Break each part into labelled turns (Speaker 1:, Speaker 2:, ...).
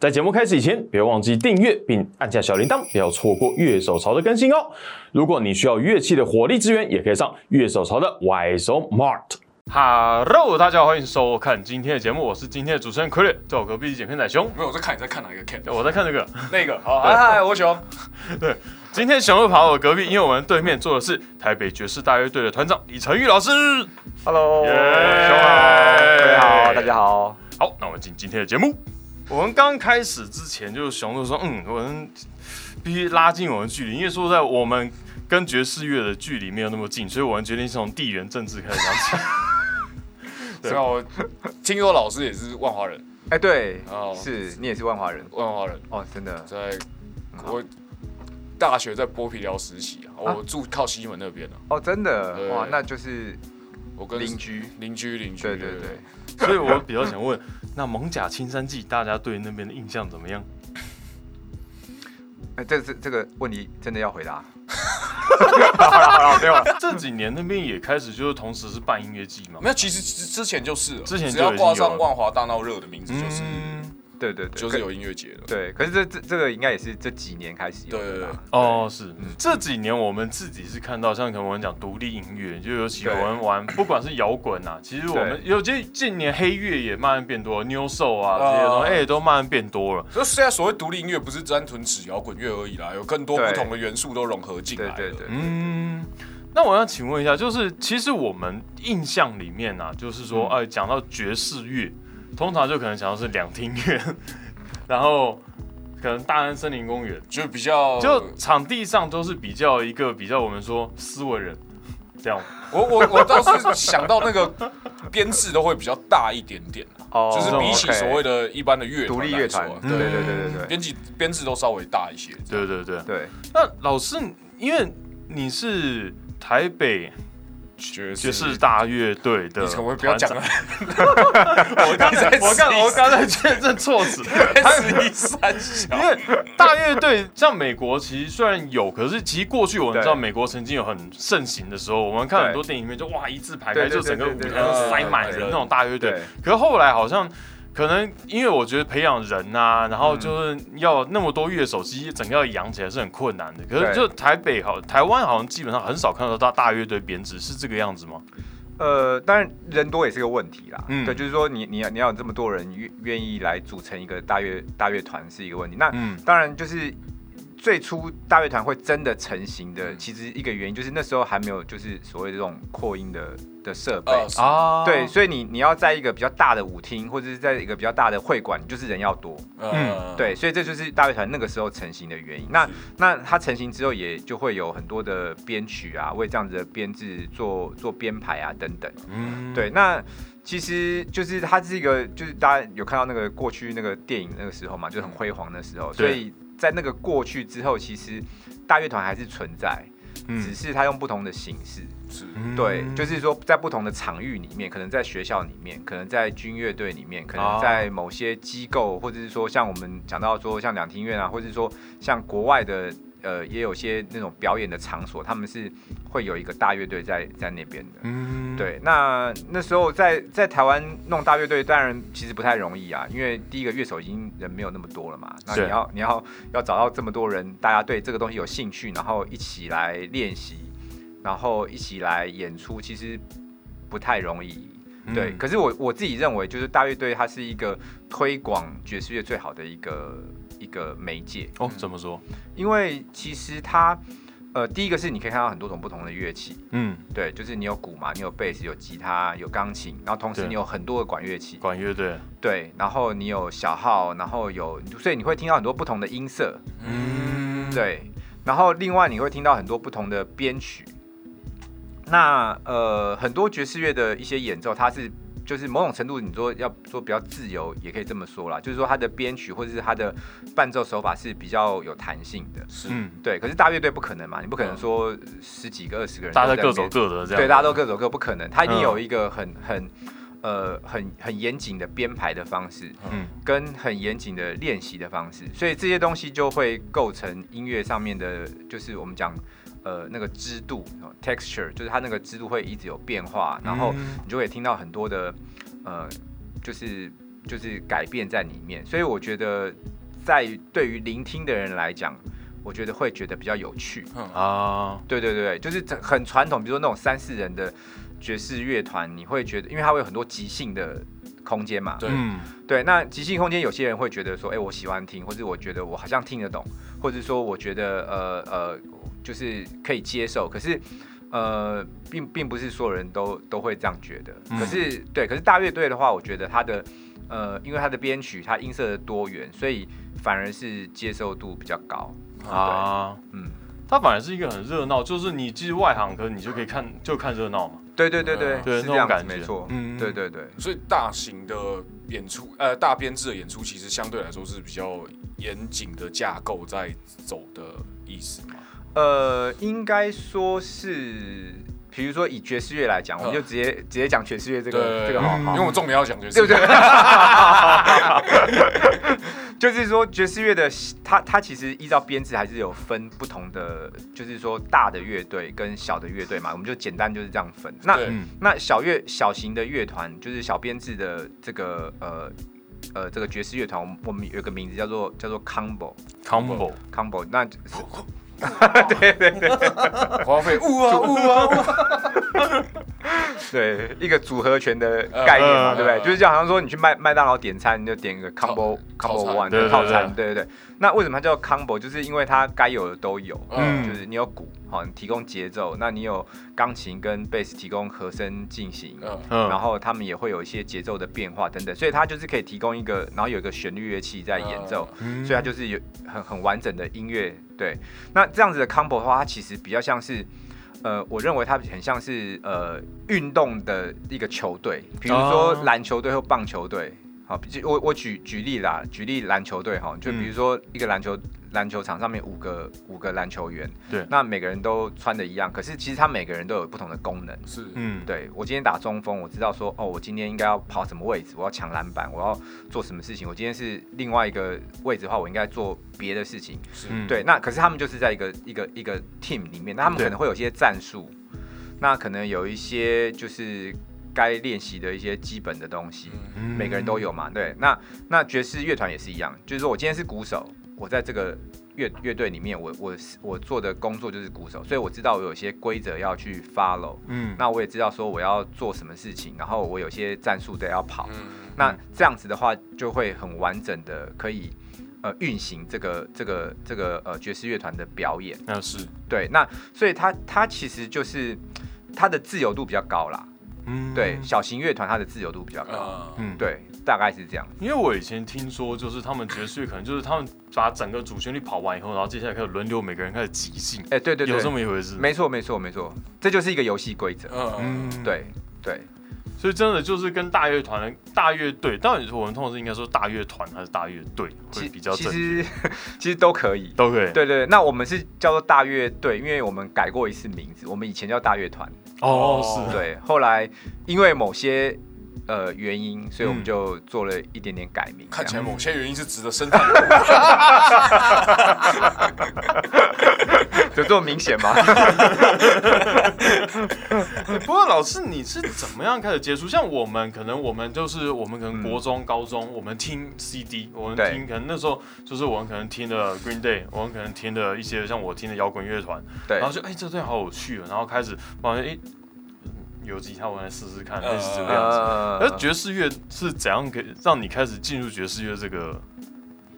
Speaker 1: 在节目开始以前，别忘记订阅并按下小铃铛，不要错过乐手潮的更新哦。如果你需要乐器的火力支援，也可以上乐手潮的 Y 手 Mart。Hello，大家好，欢迎收看今天的节目，我是今天的主持人傀儡，在我隔壁是剪片仔熊。
Speaker 2: 没有，我在看你在看哪一个 Ken？
Speaker 1: 我在看这个，
Speaker 2: 那个。好，嗨嗨，我熊。
Speaker 1: 对，今天熊又跑到我隔壁，因为我们对面坐的是台北爵士大乐队的团长李成玉老师。
Speaker 3: Hello，熊好，各位好，大家好。
Speaker 1: 好，那我们进今天的节目。我们刚开始之前，就是熊就说，嗯，我们必须拉近我们距离，因为说在我们跟爵士乐的距离没有那么近，所以我们决定从地缘政治开始讲起。
Speaker 2: 对。啊，我听说老师也是万华人，
Speaker 3: 哎，对，哦，是你也是万华人，
Speaker 2: 万华人，
Speaker 3: 哦，真的，
Speaker 2: 在我大学在剥皮寮实习啊，我住靠西门那边啊，
Speaker 3: 哦，真的，哇，那就是
Speaker 2: 我跟
Speaker 3: 邻居，
Speaker 2: 邻居，邻居，
Speaker 3: 对。对对。
Speaker 1: 所以我比较想问，那蒙甲青山记大家对那边的印象怎么样？
Speaker 3: 哎，这这这个问题真的要回答？
Speaker 1: 好了好了，没有了。这几年那边也开始就是同时是办音乐季嘛？
Speaker 2: 没有，其实之前就是，
Speaker 1: 之前
Speaker 2: 只要挂上万华大闹热的名字就是。
Speaker 3: 对对对，
Speaker 2: 就是有音乐节的。
Speaker 3: 对，可是这这这个应该也是这几年开始有的。
Speaker 1: 哦，是这几年我们自己是看到，像可能我们讲独立音乐，就有喜欢玩，不管是摇滚啊，其实我们有这近年黑乐也慢慢变多，New Soul 啊这些东西，哎，都慢慢变多了。
Speaker 2: 所以现在所谓独立音乐不是单纯指摇滚乐而已啦，有更多不同的元素都融合进来。
Speaker 3: 对对对，嗯。
Speaker 1: 那我要请问一下，就是其实我们印象里面啊，就是说，哎，讲到爵士乐。通常就可能想到是两厅院，然后可能大安森林公园，
Speaker 2: 就比较
Speaker 1: 就场地上都是比较一个比较我们说斯文人这样。
Speaker 2: 我我我倒是想到那个编制都会比较大一点点哦，就是比起所谓的一般的乐
Speaker 3: 独立乐团，对对对对对，
Speaker 2: 编辑编制都稍微大一些。
Speaker 1: 对对对
Speaker 3: 对。
Speaker 1: 那老师，因为你是台北。爵士大乐队的 我刚才我刚我刚才确认措辞，
Speaker 2: 十一三
Speaker 1: 因为大乐队像美国其实虽然有，可是其实过去我们知道美国曾经有很盛行的时候，我们看很多电影里面就哇一字排开，就整个舞台上塞满人那种大乐队，可是后来好像。可能因为我觉得培养人啊，然后就是要那么多乐手，其实整个要养起来是很困难的。可是就台北好，台湾好像基本上很少看到大大乐队编制，是这个样子吗？
Speaker 3: 呃，当然人多也是个问题啦。嗯，对，就是说你你要你要有这么多人愿愿意来组成一个大乐大乐团是一个问题。那当然就是最初大乐团会真的成型的，其实一个原因就是那时候还没有就是所谓这种扩音的。的设备。啊，对，所以你你要在一个比较大的舞厅，或者是在一个比较大的会馆，就是人要多，嗯，对，所以这就是大乐团那个时候成型的原因。那那它成型之后，也就会有很多的编曲啊，为这样子的编制做做编排啊等等，嗯，对。那其实就是它是一个，就是大家有看到那个过去那个电影那个时候嘛，就很辉煌的时候，所以在那个过去之后，其实大乐团还是存在。只是他用不同的形式，是对，就是说在不同的场域里面，可能在学校里面，可能在军乐队里面，可能在某些机构，或者是说像我们讲到说像两厅院啊，或者是说像国外的。呃，也有些那种表演的场所，他们是会有一个大乐队在在那边的。嗯，对。那那时候在在台湾弄大乐队，当然其实不太容易啊，因为第一个乐手已经人没有那么多了嘛。那你要你要要找到这么多人，大家对这个东西有兴趣，然后一起来练习，然后一起来演出，其实不太容易。对。可是我我自己认为，就是大乐队它是一个推广爵士乐最好的一个。一个媒介。
Speaker 1: 哦，怎么说？
Speaker 3: 因为其实它，呃，第一个是你可以看到很多种不同的乐器，嗯，对，就是你有鼓嘛，你有贝斯，有吉他，有钢琴，然后同时你有很多的管乐器，
Speaker 1: 管乐队，
Speaker 3: 对，然后你有小号，然后有，所以你会听到很多不同的音色，嗯，对，然后另外你会听到很多不同的编曲，那呃，很多爵士乐的一些演奏，它是。就是某种程度，你说要说比较自由，也可以这么说啦。就是说，它的编曲或者是它的伴奏手法是比较有弹性的。是，对。可是大乐队不可能嘛，你不可能说十几个、二十个人，
Speaker 1: 大家各走各的这样。
Speaker 3: 对，大家都各走各，不可能。它一定有一个很很呃很很严谨的编排的方式，嗯，跟很严谨的练习的方式，所以这些东西就会构成音乐上面的，就是我们讲。呃，那个支度，texture，就是它那个支度会一直有变化，然后你就会听到很多的，呃，就是就是改变在里面，所以我觉得在对于聆听的人来讲，我觉得会觉得比较有趣啊。对对对，就是很传统，比如说那种三四人的爵士乐团，你会觉得，因为它会有很多即兴的空间嘛。
Speaker 2: 对，
Speaker 3: 对，那即兴空间有些人会觉得说，哎，我喜欢听，或者我觉得我好像听得懂，或者说我觉得呃呃，就是可以接受，可是。呃，并并不是所有人都都会这样觉得，可是对，可是大乐队的话，我觉得它的呃，因为它的编曲，它音色的多元，所以反而是接受度比较高啊。
Speaker 1: 嗯，它反而是一个很热闹，就是你其实外行，可是你就可以看就看热闹嘛。
Speaker 3: 对对对对，
Speaker 1: 是
Speaker 3: 这样感觉，没错。嗯，对对对。
Speaker 2: 所以大型的演出，呃，大编制的演出，其实相对来说是比较严谨的架构在走的意思嘛。
Speaker 3: 呃，应该说是，比如说以爵士乐来讲，我们就直接直接讲爵士乐这个这个好，因
Speaker 2: 为我重点要讲爵士，
Speaker 3: 对不对？就是说爵士乐的，它它其实依照编制还是有分不同的，就是说大的乐队跟小的乐队嘛，我们就简单就是这样分。那那小乐小型的乐团，就是小编制的这个呃呃这个爵士乐团，我们有个名字叫做叫做
Speaker 1: combo，combo，combo，
Speaker 3: 那。对 对对，
Speaker 2: 花费呜啊呜啊呜，
Speaker 3: 对一个组合拳的概念嘛，对不对？就是就好像说你去麦麦当劳点餐，你就点一个 combo combo one 的套餐，对对对。那为什么它叫 combo？就是因为它该有的都有，嗯，就是你有鼓，好，你提供节奏，那你有钢琴跟贝斯提供和声进行，嗯，然后他们也会有一些节奏的变化等等，所以它就是可以提供一个，然后有一个旋律乐器在演奏，所以它就是有很很完整的音乐。对，那这样子的 combo 的话，它其实比较像是，呃，我认为它很像是呃运动的一个球队，比如说篮球队或棒球队。好，我我举举例啦，举例篮球队哈，就比如说一个篮球篮球场上面五个五个篮球员，
Speaker 1: 对，
Speaker 3: 那每个人都穿的一样，可是其实他每个人都有不同的功能，
Speaker 2: 是，
Speaker 3: 嗯，对我今天打中锋，我知道说哦，我今天应该要跑什么位置，我要抢篮板，我要做什么事情，我今天是另外一个位置的话，我应该做别的事情，是，对，那可是他们就是在一个一个一个 team 里面，那他们可能会有些战术，那可能有一些就是。该练习的一些基本的东西，每个人都有嘛？对，那那爵士乐团也是一样，就是说我今天是鼓手，我在这个乐乐队里面，我我我做的工作就是鼓手，所以我知道我有些规则要去 follow，嗯，那我也知道说我要做什么事情，然后我有些战术得要跑，那这样子的话就会很完整的可以呃运行这个这个这个呃爵士乐团的表演，
Speaker 1: 那是。
Speaker 3: 对，那所以它它其实就是它的自由度比较高啦。嗯，对，小型乐团它的自由度比较高，嗯，对，大概是这样。
Speaker 1: 因为我以前听说，就是他们爵士乐可能就是他们把整个主旋律跑完以后，然后接下来开始轮流每个人开始即兴。
Speaker 3: 哎，对对对，
Speaker 1: 有这么一回事。
Speaker 3: 没错没错没错，这就是一个游戏规则。嗯，对对。
Speaker 1: 所以真的就是跟大乐团、大乐队，当然我们通常是应该说大乐团还是大乐队会比较
Speaker 3: 其实 其实都可以，
Speaker 1: 都可以。
Speaker 3: 对对，那我们是叫做大乐队，因为我们改过一次名字，我们以前叫大乐团。
Speaker 1: 哦，是
Speaker 3: 对。后来因为某些呃原因，所以我们就做了一点点改名。
Speaker 2: 看起来某些原因是值得深探。
Speaker 3: 有这么明显吗？
Speaker 1: 不过老师，你是怎么样开始接触？像我们可能，我们就是我们可能国中、高中，我们听 CD，我们听可能那时候就是我们可能听的 Green Day，我们可能听的一些像我听的摇滚乐团，
Speaker 3: 对，
Speaker 1: 然后就哎，这队好有趣啊，然后开始发现哎，有吉他我来试试看，类似这个样子。那爵士乐是怎样给让你开始进入爵士乐这个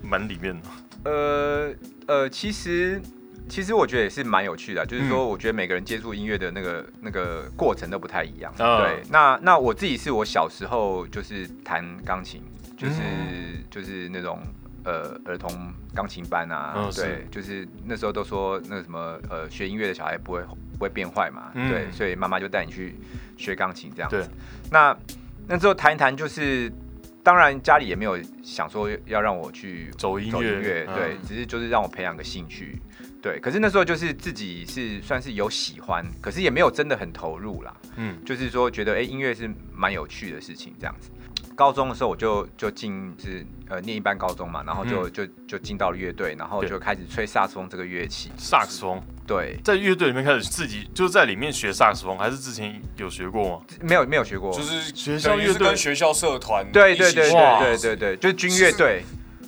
Speaker 1: 门里面呢？
Speaker 3: 呃呃，其实。其实我觉得也是蛮有趣的，就是说，我觉得每个人接触音乐的那个那个过程都不太一样。对，那那我自己是我小时候就是弹钢琴，就是就是那种呃儿童钢琴班啊，对，就是那时候都说那个什么呃学音乐的小孩不会不会变坏嘛，对，所以妈妈就带你去学钢琴这样子。那那之后谈一谈，就是当然家里也没有想说要让我去
Speaker 1: 走音乐，
Speaker 3: 对，只是就是让我培养个兴趣。对，可是那时候就是自己是算是有喜欢，可是也没有真的很投入啦。嗯，就是说觉得哎，音乐是蛮有趣的事情这样子。高中的时候我就就进是呃念一般高中嘛，然后就就就进到了乐队，然后就开始吹萨克斯风这个乐器。
Speaker 1: 萨克斯风，
Speaker 3: 对，
Speaker 1: 在乐队里面开始自己就是在里面学萨克斯风，还是之前有学过吗？
Speaker 3: 没有没有学过，
Speaker 2: 就是
Speaker 1: 学校乐队。
Speaker 2: 跟学校社团
Speaker 3: 对对对对对对对，就是军乐队。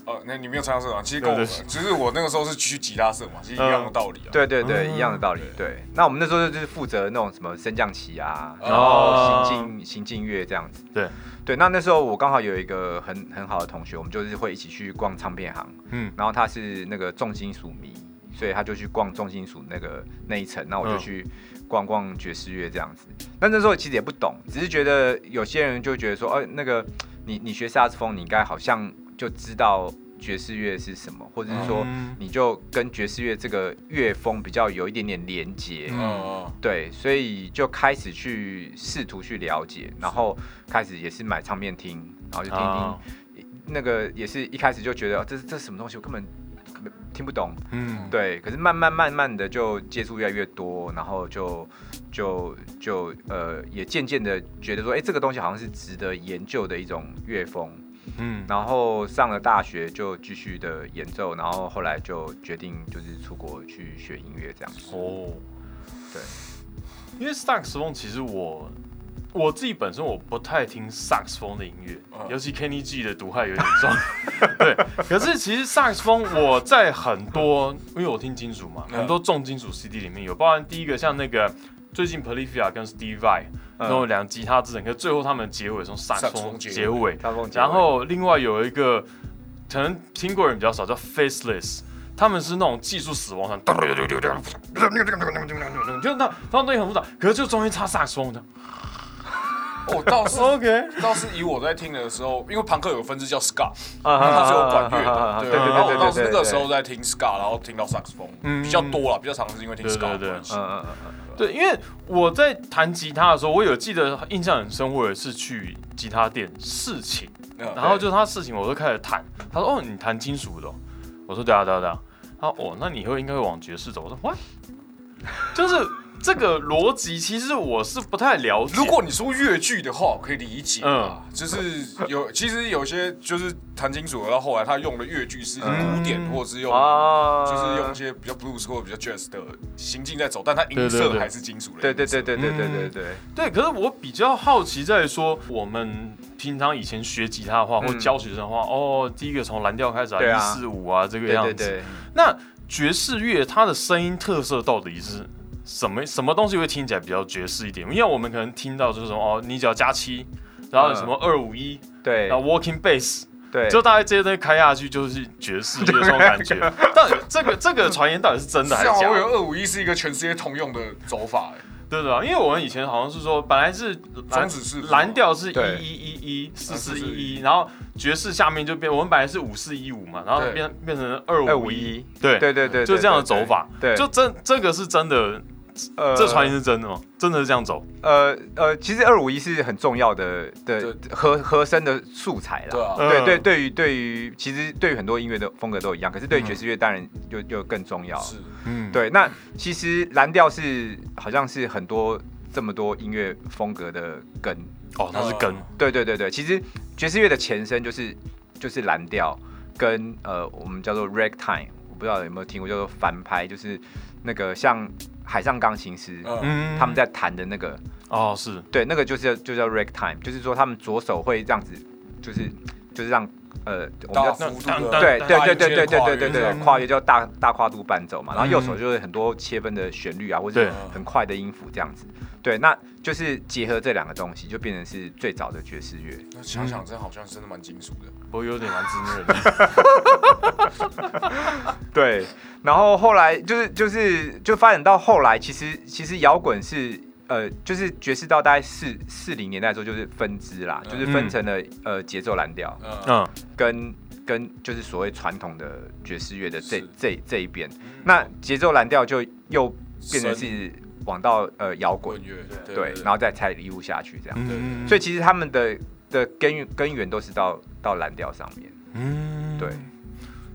Speaker 2: 呃，那你没有参加社团，其实跟我，只是我那个时候是去吉他社嘛，其实一样的道理啊。
Speaker 3: 对对对，一样的道理。对，那我们那时候就是负责那种什么升降旗啊，然后行进行进乐这样子。
Speaker 1: 对
Speaker 3: 对，那那时候我刚好有一个很很好的同学，我们就是会一起去逛唱片行。嗯，然后他是那个重金属迷，所以他就去逛重金属那个那一层，那我就去逛逛爵士乐这样子。那那时候其实也不懂，只是觉得有些人就觉得说，哦，那个你你学萨克斯风，你应该好像。就知道爵士乐是什么，或者是说，你就跟爵士乐这个乐风比较有一点点连接，嗯，对，所以就开始去试图去了解，然后开始也是买唱片听，然后就听听，那个也是一开始就觉得这是这是什么东西，我根本听不懂，嗯，对，可是慢慢慢慢的就接触越来越多，然后就就就呃也渐渐的觉得说，哎，这个东西好像是值得研究的一种乐风。嗯，然后上了大学就继续的演奏，然后后来就决定就是出国去学音乐这样子。哦，对，
Speaker 1: 因为萨克斯风其实我我自己本身我不太听萨克斯风的音乐，尤其 Kenny G 的毒害有点重。对，可是其实萨克斯风我在很多，因为我听金属嘛，很多重金属 CD 里面有，包含第一个像那个最近 Polyphia 跟 Steve Vai。然后两吉他之人，可最后他们结尾从萨克斯风结尾，然后另外有一个可能听过人比较少，叫 Faceless，他们是那种技术死亡团，就那他们东西很复杂，可是就中间插萨克斯风的。
Speaker 2: 哦，倒是
Speaker 1: OK，
Speaker 2: 倒是以我在听的时候，因为朋克有个分支叫 Ska，它是有管乐的，对对对。然后我当时那个时候在听 Ska，然后听到萨克斯风比较多了，比较常是因为听 Ska 的关系。嗯嗯
Speaker 1: 嗯对，因为我在弹吉他的时候，我有记得印象很深，我也是去吉他店试琴，然后就他试琴，我就开始弹。他说：“哦，你弹金属的。”我说：“对啊，对啊，对啊。”他说：“哦，那你以后应该会往爵士走。”我说：“What？” 就是。这个逻辑其实我是不太了解。
Speaker 2: 如果你说越剧的话，可以理解。嗯，就是有 其实有些就是弹金属，到后来他用的越剧是古典，或者是用就是用一些比较 blues 或者比较 jazz 的行进在走，但它音色还是金属的。
Speaker 3: 对对对对对对对对。
Speaker 1: 对，可是我比较好奇在说，我们平常以前学吉他的话，或教学生的话，哦，第一个从蓝调开始啊，一四五啊这个样子。那爵士乐它的声音特色到底是？什么什么东西会听起来比较爵士一点？因为我们可能听到就是说哦，你只要加七，然后什么二五一，
Speaker 3: 对，
Speaker 1: 然后 walking bass，
Speaker 3: 对，
Speaker 1: 就大概这些东西开下去就是爵士 乐这种感觉。但这个这个传言到底是真的还是假？
Speaker 2: 我以为二五一是一个全世界通用的走法，哎。
Speaker 1: 对的，因为我们以前好像是说，本来是蓝是蓝调是一一一一四四一。一，然后爵士下面就变，我们本来是五四一五嘛，然后变变成二五一，对。
Speaker 3: 对对对，
Speaker 1: 就这样的走法，
Speaker 3: 对，
Speaker 1: 就真这个是真的。呃，这传言是真的吗？真的是这样走？
Speaker 3: 呃呃，其实二五一是很重要的的和和声的素材了。对对对，对于对于其实对于很多音乐的风格都一样，可是对于爵士乐当然就就更重要。是，嗯，对。那其实蓝调是好像是很多这么多音乐风格的根。
Speaker 1: 哦，它是根。
Speaker 3: 对对对对，其实爵士乐的前身就是就是蓝调跟呃我们叫做 ragtime，我不知道有没有听过叫做反拍，就是那个像。海上钢琴师，嗯，他们在弹的那个，
Speaker 1: 哦，是。
Speaker 3: 对，那个就是就叫 ragtime，就是说他们左手会这样子，就是就是让呃，
Speaker 2: 我们
Speaker 3: 叫对对对对对对对对对跨越叫大大跨度伴奏嘛，然后右手就是很多切分的旋律啊，或者很快的音符这样子，对，那就是结合这两个东西，就变成是最早的爵士乐。
Speaker 2: 那想想，这好像真的蛮金属的，
Speaker 1: 我有点蛮自虐
Speaker 3: 的。对。然后后来就是就是就发展到后来，其实其实摇滚是呃就是爵士到大概四四零年代的时候就是分支啦，就是分成了呃节奏蓝调，嗯，跟跟就是所谓传统的爵士乐的这这这一边，那节奏蓝调就又变成是往到呃摇滚乐对，然后再才一路下去这样，所以其实他们的的根源根源都是到到蓝调上面，嗯，对。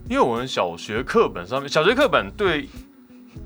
Speaker 1: 因为我们小学课本上面，小学课本对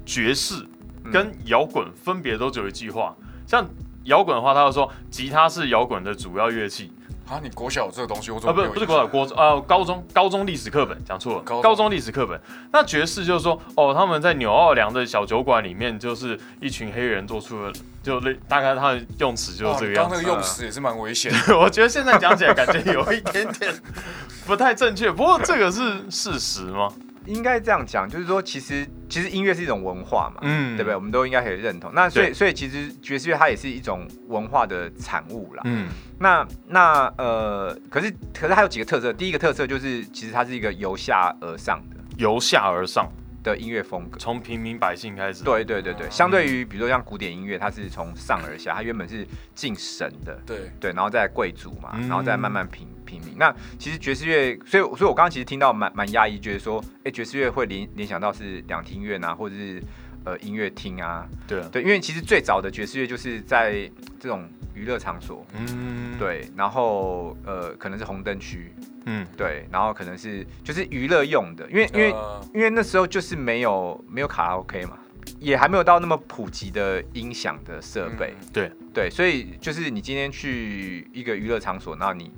Speaker 1: 爵士跟摇滚分别都只有一句话。像摇滚的话，他就说吉他是摇滚的主要乐器；
Speaker 2: 啊，你国小这个东西，我
Speaker 1: 啊，不是不是国小，国呃高中高中历史课本讲错了，高中历史课本。那爵士就是说，哦，他们在纽奥良的小酒馆里面，就是一群黑人做出了，就类大概他的用词就是这个样
Speaker 2: 子。刚那个用词也是蛮危险，
Speaker 1: 我觉得现在讲起来感觉有一点点 不太正确。不过这个是事实吗？
Speaker 3: 应该这样讲，就是说，其实其实音乐是一种文化嘛，嗯，对不对？我们都应该可以认同。那所以所以其实爵士乐它也是一种文化的产物啦，嗯。那那呃，可是可是它有几个特色。第一个特色就是，其实它是一个由下而上的，
Speaker 1: 由下而上。
Speaker 3: 的音乐风格，
Speaker 1: 从平民百姓开始。
Speaker 3: 对对对对，相对于比如说像古典音乐，它是从上而下，它原本是敬神的，
Speaker 2: 对。
Speaker 3: 对，然后再贵族嘛，然后再慢慢平平民。那其实爵士乐，所以所以我刚刚其实听到蛮蛮压抑，觉得说，哎，爵士乐会联联想到是两厅院啊，或者是呃音乐厅啊，
Speaker 1: 对
Speaker 3: 对，因为其实最早的爵士乐就是在 这种娱乐场所，嗯，对，然后呃可能是红灯区。嗯，对，然后可能是就是娱乐用的，因为因为因为那时候就是没有没有卡拉 OK 嘛，也还没有到那么普及的音响的设备，
Speaker 1: 对。
Speaker 3: 对，所以就是你今天去一个娱乐场所，那你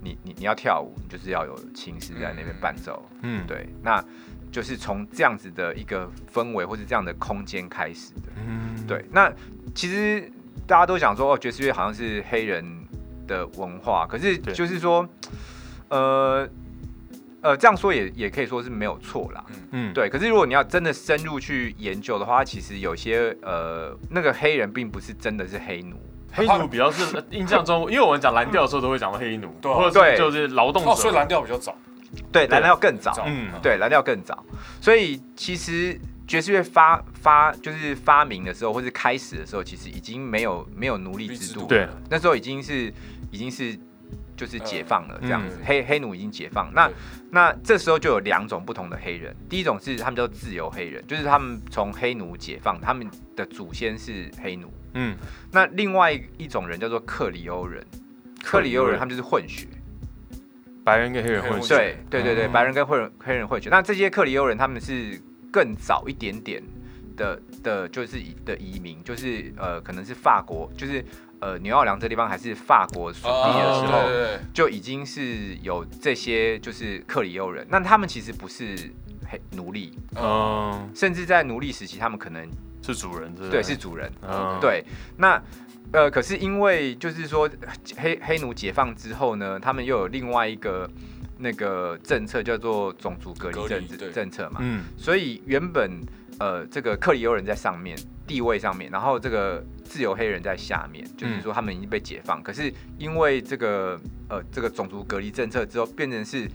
Speaker 3: 你你你要跳舞，你就是要有琴师在那边伴奏，嗯，对，那就是从这样子的一个氛围或者这样的空间开始的，嗯，对，那其实大家都想说哦，爵士乐好像是黑人的文化，可是就是说。呃，呃，这样说也也可以说是没有错啦。嗯嗯，对。可是如果你要真的深入去研究的话，其实有些呃，那个黑人并不是真的是黑奴，
Speaker 1: 黑奴比较是印象中，因为我们讲蓝调的时候都会讲到黑奴，对或者就是劳动者，
Speaker 2: 所以蓝调比较早。
Speaker 3: 对，蓝调更早。嗯，对，蓝调更早。所以其实爵士乐发发就是发明的时候，或是开始的时候，其实已经没有没有奴隶制度。
Speaker 1: 对，
Speaker 3: 那时候已经是已经是。就是解放了这样子，黑黑奴已经解放。那那这时候就有两种不同的黑人，第一种是他们叫自由黑人，就是他们从黑奴解放，他们的祖先是黑奴。嗯，那另外一种人叫做克里欧人，克里欧人他们就是混血，
Speaker 1: 白人跟黑人混血。
Speaker 3: 对对对对，白人跟黑人黑人混血。那这些克里欧人他们是更早一点点的的，就是的移民，就是呃，可能是法国，就是。呃，纽奥良这地方还是法国属地的时候，就已经是有这些就是克里欧人。那他们其实不是黑奴隶，嗯，甚至在奴隶时期，他们可能
Speaker 1: 是主人，
Speaker 3: 对，是主人，对。那呃，可是因为就是说黑黑奴解放之后呢，他们又有另外一个那个政策叫做种族隔离政治政策嘛，嗯，所以原本呃这个克里欧人在上面地位上面，然后这个。自由黑人在下面，就是说他们已经被解放，可是因为这个呃这个种族隔离政策之后，变成是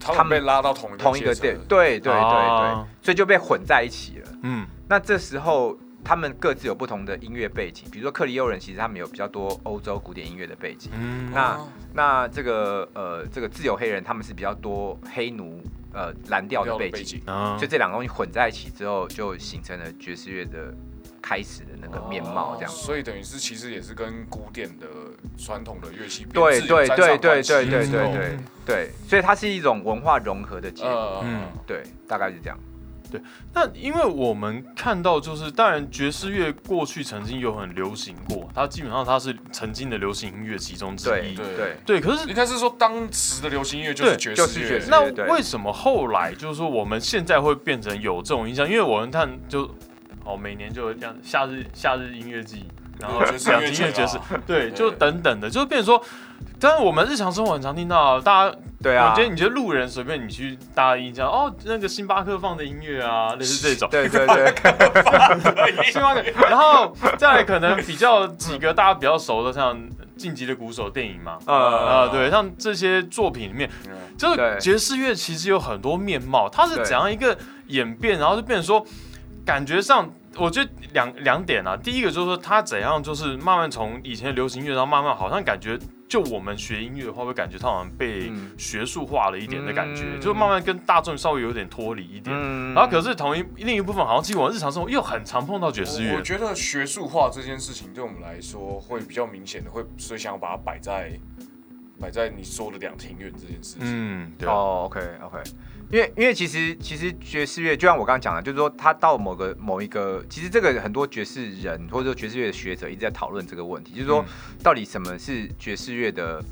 Speaker 2: 他们被拉到同
Speaker 3: 同一个
Speaker 2: 队，
Speaker 3: 对对对对，所以就被混在一起了。嗯，那这时候他们各自有不同的音乐背景，比如说克里欧人，其实他们有比较多欧洲古典音乐的背景。嗯，那那这个呃这个自由黑人，他们是比较多黑奴呃蓝调的背景，所以这两个东西混在一起之后，就形成了爵士乐的。开始的那个面貌，这样，
Speaker 2: 所以等于是其实也是跟古典的传统的乐器
Speaker 3: 对对对对对对对对对，所以它是一种文化融合的结果，嗯，对，大概是这样。
Speaker 1: 对，那因为我们看到就是，当然爵士乐过去曾经有很流行过，它基本上它是曾经的流行音乐其中之
Speaker 3: 一，对
Speaker 1: 对对。可是
Speaker 2: 应该是说当时的流行音乐就是爵士乐，
Speaker 1: 那为什么后来就是说我们现在会变成有这种印象？因为我们看就。哦，每年就这样，夏日夏日音乐季，然后两音乐爵士，对，就等等的，就变成说，但是我们日常生活很常听到，大家
Speaker 3: 对啊，
Speaker 1: 我觉得你觉得路人随便你去大家印象，哦，那个星巴克放的音乐啊，类似这种，
Speaker 3: 对对对，
Speaker 1: 星巴克，然后再可能比较几个大家比较熟的，像晋级的鼓手电影嘛，啊对，像这些作品里面，就是爵士乐其实有很多面貌，它是怎样一个演变，然后就变成说。感觉上，我觉得两两点啊。第一个就是说，他怎样就是慢慢从以前流行乐，然后慢慢好像感觉，就我们学音乐的话，会感觉他好像被学术化了一点的感觉，就慢慢跟大众稍微有点脱离一点。然后可是同一另一部分，好像其实我日常生活又很常碰到爵士乐。
Speaker 2: 我觉得学术化这件事情对我们来说会比较明显的，会所以想要把它摆在摆在你说的两庭院这件事情。嗯，
Speaker 3: 对。哦，OK OK。因为因为其实其实爵士乐就像我刚刚讲的，就是说他到某个某一个，其实这个很多爵士人或者说爵士乐的学者一直在讨论这个问题，就是说到底什么是爵士乐的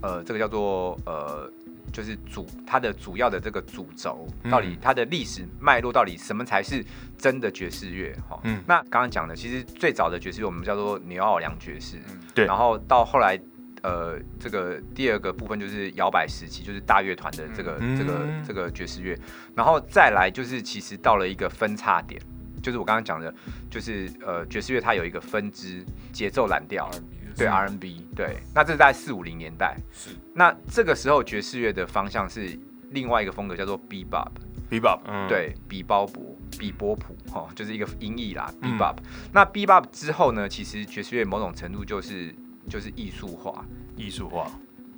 Speaker 3: 呃，这个叫做呃，就是主它的主要的这个主轴，到底它的历史脉络到底什么才是真的爵士乐？哈，嗯，那刚刚讲的，其实最早的爵士乐我们叫做纽奥良爵士，
Speaker 1: 对，
Speaker 3: 然后到后来。呃，这个第二个部分就是摇摆时期，就是大乐团的这个这个这个爵士乐，然后再来就是其实到了一个分叉点，就是我刚刚讲的，就是呃爵士乐它有一个分支节奏蓝调，对 R&B，对，那这是在四五零年代，
Speaker 2: 是，
Speaker 3: 那这个时候爵士乐的方向是另外一个风格，叫做 Bebop，Bebop，对，比包伯，比波普，哈，就是一个音译啦，Bebop，那 Bebop 之后呢，其实爵士乐某种程度就是。就是艺术化，
Speaker 1: 艺术化，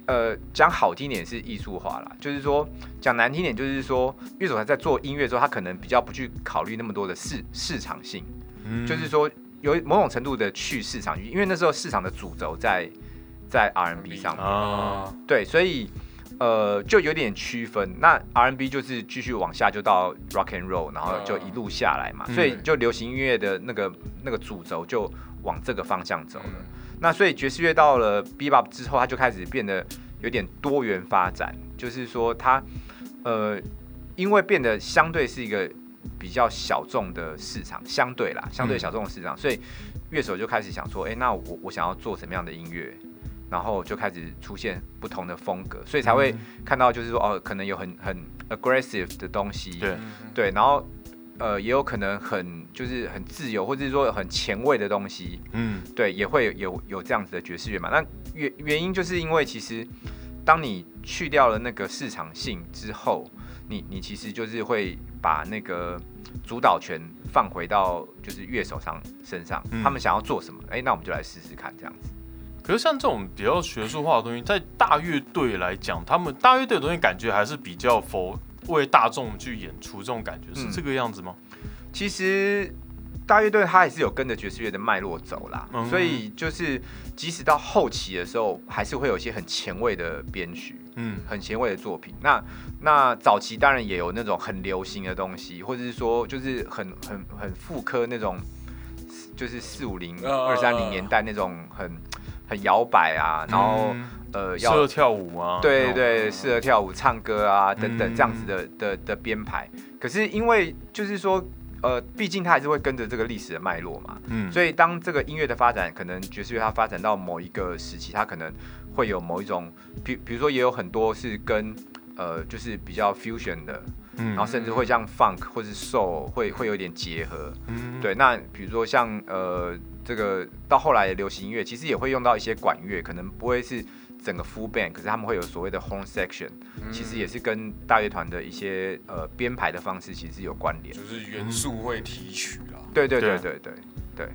Speaker 3: 呃，讲好听点是艺术化啦，就是说讲难听点就是说，乐手他在做音乐的时候，他可能比较不去考虑那么多的市市场性，嗯就是说有某种程度的去市场，因为那时候市场的主轴在在 R&B 上面，对，所以呃就有点区分。那 R N B 就是继续往下就到 Rock and Roll，然后就一路下来嘛，所以就流行音乐的那个那个主轴就往这个方向走了。那所以爵士乐到了 Bebop 之后，它就开始变得有点多元发展，就是说它，呃，因为变得相对是一个比较小众的市场，相对啦，相对小众的市场，所以乐手就开始想说，哎，那我我想要做什么样的音乐，然后就开始出现不同的风格，所以才会看到就是说，哦，可能有很很 aggressive 的东西，
Speaker 1: 对。
Speaker 3: 对，然后。呃，也有可能很就是很自由，或者是说很前卫的东西，嗯，对，也会有有这样子的爵士乐嘛。那原原因就是因为其实当你去掉了那个市场性之后，你你其实就是会把那个主导权放回到就是乐手上身上，他们想要做什么，哎，那我们就来试试看这样子。
Speaker 1: 可是像这种比较学术化的东西，在大乐队来讲，他们大乐队的东西感觉还是比较佛。为大众去演出，这种感觉是这个样子吗？
Speaker 3: 其实大乐队它也是有跟着爵士乐的脉络走啦，所以就是即使到后期的时候，还是会有一些很前卫的编曲，嗯，很前卫的作品。那那早期当然也有那种很流行的东西，或者是说就是很很很复刻那种，就是四五零二三零年代那种很很摇摆啊，然后。
Speaker 1: 呃，适合跳舞吗？
Speaker 3: 对对，适合跳舞、唱歌啊等等这样子的的的编排。可是因为就是说，呃，毕竟它还是会跟着这个历史的脉络嘛，嗯，所以当这个音乐的发展，可能爵士乐它发展到某一个时期，它可能会有某一种，比比如说也有很多是跟呃，就是比较 fusion 的，嗯，然后甚至会像 funk 或是 soul 会会有点结合，嗯，对。那比如说像呃，这个到后来的流行音乐，其实也会用到一些管乐，可能不会是。整个 full band，可是他们会有所谓的 horn section，其实也是跟大乐团的一些呃编排的方式其实有关联，
Speaker 2: 就是元素会提取啦。
Speaker 3: 对对对对对对。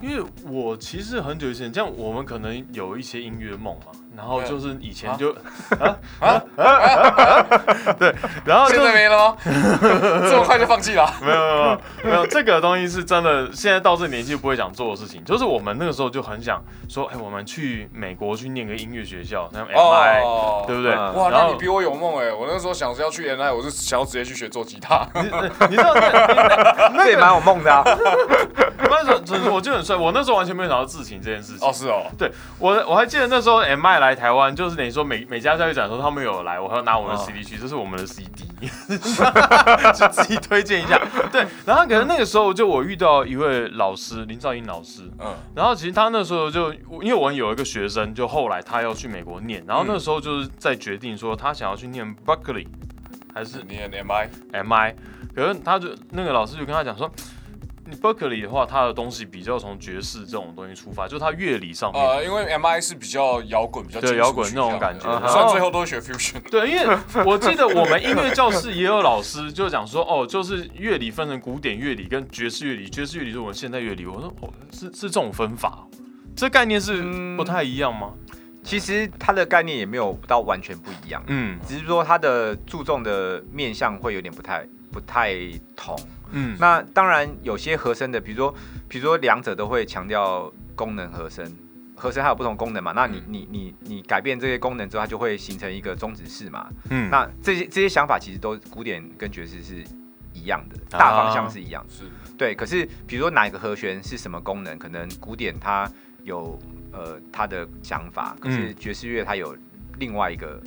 Speaker 1: 因为我其实很久以前，像我们可能有一些音乐梦嘛。然后就是以前就啊啊啊！对，然后
Speaker 2: 现在没了吗？这么快就放弃了？
Speaker 1: 没有没有没有，这个东西是真的，现在到这年纪不会想做的事情。就是我们那个时候就很想说，哎，我们去美国去念个音乐学校，像 MI，对不对？
Speaker 2: 哇，那你比我有梦哎！我那时候想是要去 MI，我是想要直接去学做吉他。
Speaker 1: 你知道
Speaker 3: 那也蛮有梦的啊。
Speaker 1: 那时候我就很帅，我那时候完全没有想到自情这件事情。
Speaker 2: 哦，是哦，
Speaker 1: 对我我还记得那时候 MI 来。来台湾就是等于说每每家教育展的时候，他们有来，我还要拿我们的 CD 去，这是我们的 CD，就自己推荐一下。对，然后可能那个时候就我遇到一位老师林兆英老师，嗯，然后其实他那时候就因为我有一个学生，就后来他要去美国念，然后那时候就是在决定说他想要去念 Berkeley 还是
Speaker 2: 念 MI
Speaker 1: MI，可是他就那个老师就跟他讲说。你 Berkeley 的话，它的东西比较从爵士这种东西出发，就是它乐理上面。
Speaker 2: 呃，因为 MI 是比较摇滚，比较
Speaker 1: 摇滚那种感觉，
Speaker 2: 虽然最后都学 fusion。
Speaker 1: 对，因为 我记得我们音乐教室也有老师就讲说，哦，就是乐理分成古典乐理跟爵士乐理，爵士乐理是我们现代乐理。我说，哦，是是这种分法，这概念是不太一样吗？
Speaker 3: 其实它的概念也没有到完全不一样，嗯，只是说它的注重的面向会有点不太不太同。嗯，那当然有些和声的，比如说，比如说两者都会强调功能和声，和声还有不同功能嘛。那你你你你改变这些功能之后，它就会形成一个终止式嘛。嗯，那这些这些想法其实都古典跟爵士是一样的，大方向是一样。
Speaker 2: 是，
Speaker 3: 对。可是比如说哪一个和弦是什么功能，可能古典它有。呃它的想法，可是爵士乐它有另外一个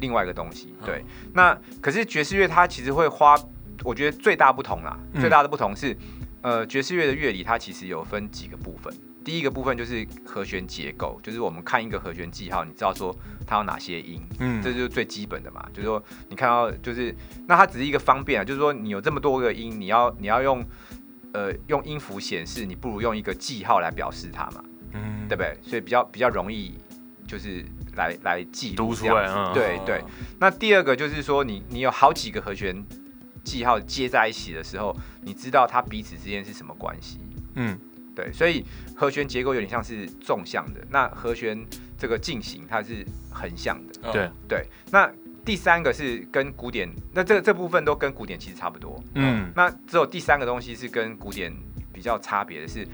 Speaker 3: 另外一个东西。对，那可是爵士乐它其实会花，我觉得最大不同啦，最大的不同是，呃，爵士乐的乐理它其实有分几个部分。第一个部分就是和弦结构，就是我们看一个和弦记号，你知道说它有哪些音，嗯，这就是最基本的嘛。就是说你看到就是那它只是一个方便啊，就是说你有这么多个音，你要你要用呃用音符显示，你不如用一个记号来表示它嘛，嗯，对不对？所以比较比较容易就是来来记对对。那第二个就是说你你有好几个和弦记号接在一起的时候，你知道它彼此之间是什么关系，嗯。对，所以和弦结构有点像是纵向的，那和弦这个进行它是横向的。
Speaker 1: 对
Speaker 3: 对，那第三个是跟古典，那这这部分都跟古典其实差不多。嗯，那只有第三个东西是跟古典比较差别的是，